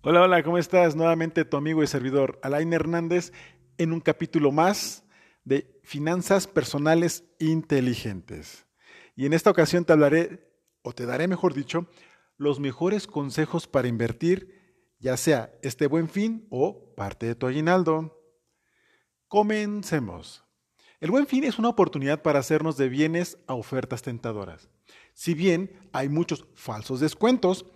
Hola, hola, ¿cómo estás? Nuevamente tu amigo y servidor Alain Hernández en un capítulo más de Finanzas Personales Inteligentes. Y en esta ocasión te hablaré, o te daré mejor dicho, los mejores consejos para invertir, ya sea este buen fin o parte de tu aguinaldo. Comencemos. El buen fin es una oportunidad para hacernos de bienes a ofertas tentadoras. Si bien hay muchos falsos descuentos,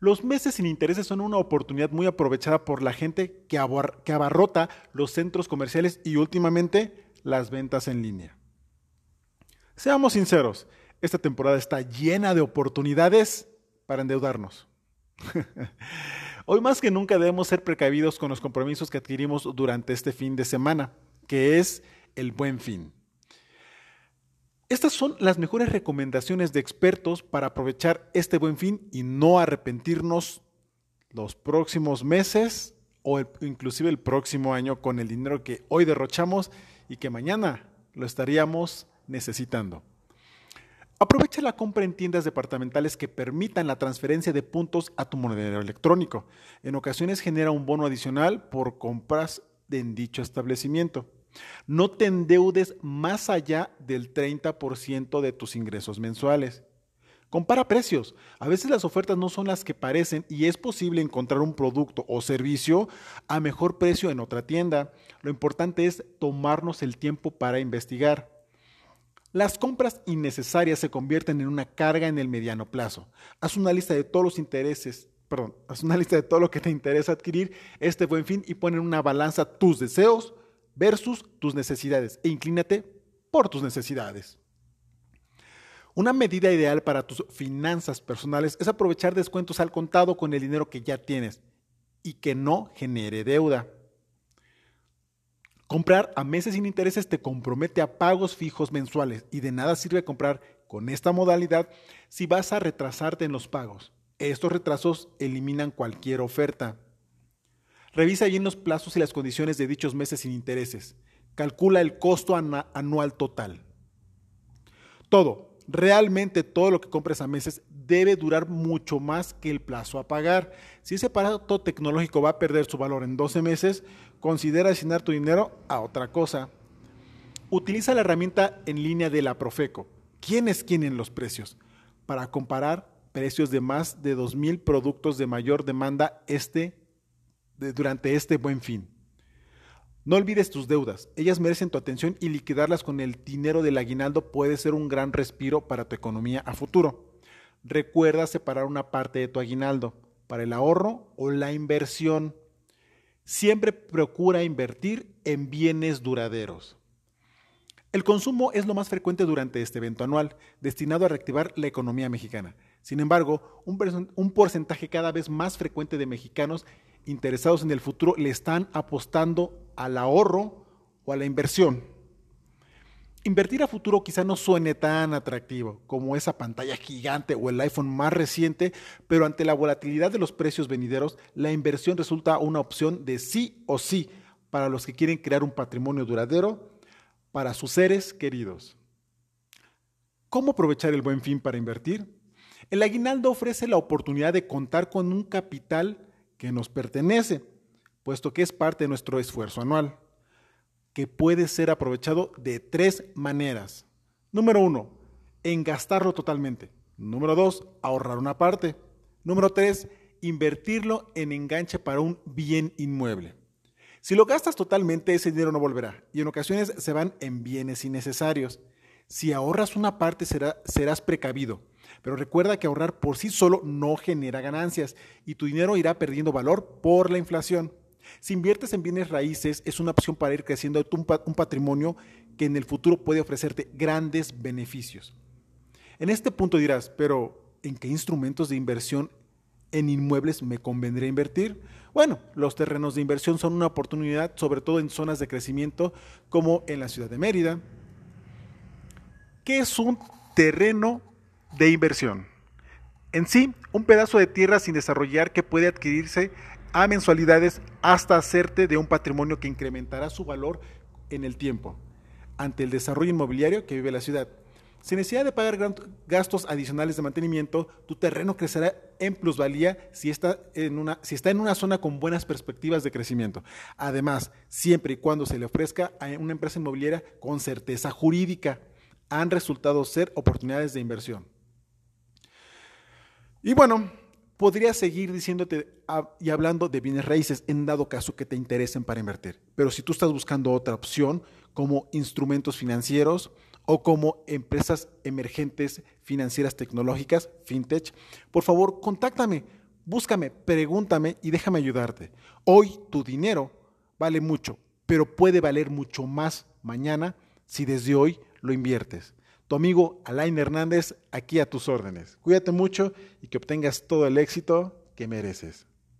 los meses sin intereses son una oportunidad muy aprovechada por la gente que, abarrota los centros comerciales y últimamente las ventas en línea. Seamos sinceros, esta temporada está llena de oportunidades para endeudarnos. Hoy más que nunca debemos ser precavidos con los compromisos que adquirimos durante este fin de semana, que es el buen fin. Estas son las mejores recomendaciones de expertos para aprovechar este buen fin y no arrepentirnos los próximos meses o inclusive el próximo año con el dinero que hoy derrochamos y que mañana lo estaríamos necesitando. Aprovecha la compra en tiendas departamentales que permitan la transferencia de puntos a tu monedero electrónico. En ocasiones genera un bono adicional por compras en dicho establecimiento. No te endeudes más allá del 30% de tus ingresos mensuales. Compara precios. A veces las ofertas no son las que parecen y es posible encontrar un producto o servicio a mejor precio en otra tienda. Lo importante es tomarnos el tiempo para investigar. Las compras innecesarias se convierten en una carga en el mediano plazo. Haz una lista de todos los intereses, perdón, haz una lista de todo lo que te interesa adquirir este buen fin y pon en una balanza tus deseos, versus tus necesidades e inclínate por tus necesidades. Una medida ideal para tus finanzas personales es aprovechar descuentos al contado con el dinero que ya tienes y que no genere deuda. Comprar a meses sin intereses te compromete a pagos fijos mensuales y de nada sirve comprar con esta modalidad si vas a retrasarte en los pagos. Estos retrasos eliminan cualquier oferta. Revisa bien los plazos y las condiciones de dichos meses sin intereses. Calcula el costo anual total. Todo, realmente todo lo que compres a meses debe durar mucho más que el plazo a pagar. Si ese aparato tecnológico va a perder su valor en 12 meses, considera asignar tu dinero a otra cosa. Utiliza la herramienta en línea de la Profeco. ¿Quién es quién en los precios? Para comparar precios de más de 2.000 productos de mayor demanda este durante este buen fin. No olvides tus deudas, ellas merecen tu atención y liquidarlas con el dinero del aguinaldo puede ser un gran respiro para tu economía a futuro. Recuerda separar una parte de tu aguinaldo para el ahorro o la inversión. Siempre procura invertir en bienes duraderos. El consumo es lo más frecuente durante este evento anual, destinado a reactivar la economía mexicana. Sin embargo, un, porcentaje cada vez más frecuente de mexicanos interesados en el futuro le están apostando al ahorro o a la inversión. Invertir a futuro quizá no suene tan atractivo como esa pantalla gigante o el iPhone más reciente, pero ante la volatilidad de los precios venideros, la inversión resulta una opción de sí o sí para los que quieren crear un patrimonio duradero para sus seres queridos. ¿Cómo aprovechar el buen fin para invertir? El aguinaldo ofrece la oportunidad de contar con un capital que nos pertenece, puesto que es parte de nuestro esfuerzo anual, que puede ser aprovechado de tres maneras. Número uno, en gastarlo totalmente. Número dos, ahorrar una parte. Número tres, invertirlo en enganche para un bien inmueble. Si lo gastas totalmente, ese dinero no volverá y en ocasiones se van en bienes innecesarios. Si ahorras una parte, serás precavido pero recuerda que ahorrar por sí solo no genera ganancias y tu dinero irá perdiendo valor por la inflación. Si inviertes en bienes raíces, es una opción para ir creciendo un patrimonio que en el futuro puede ofrecerte grandes beneficios. En este punto dirás, pero ¿en qué instrumentos de inversión en inmuebles me convendría invertir? Bueno, los terrenos de inversión son una oportunidad, sobre todo en zonas de crecimiento como en la ciudad de Mérida. ¿Qué es un terreno de inversión. En sí, un pedazo de tierra sin desarrollar que puede adquirirse a mensualidades hasta hacerte de un patrimonio que incrementará su valor en el tiempo ante el desarrollo inmobiliario que vive la ciudad. Sin necesidad de pagar gastos adicionales de mantenimiento, tu terreno crecerá en plusvalía si está en, una, si está en una zona con buenas perspectivas de crecimiento. Además, siempre y cuando se le ofrezca a una empresa inmobiliaria con certeza jurídica, han resultado ser oportunidades de inversión. Y bueno, podría seguir diciéndote y hablando de bienes raíces en dado caso que te interesen para invertir. Pero si tú estás buscando otra opción, como instrumentos financieros o como empresas emergentes financieras tecnológicas, fintech, por favor, contáctame, búscame, pregúntame y déjame ayudarte. Hoy tu dinero vale mucho, pero puede valer mucho más mañana si desde hoy lo inviertes tu amigo Alain Hernández aquí a tus órdenes. Cuídate mucho y que obtengas todo el éxito que mereces.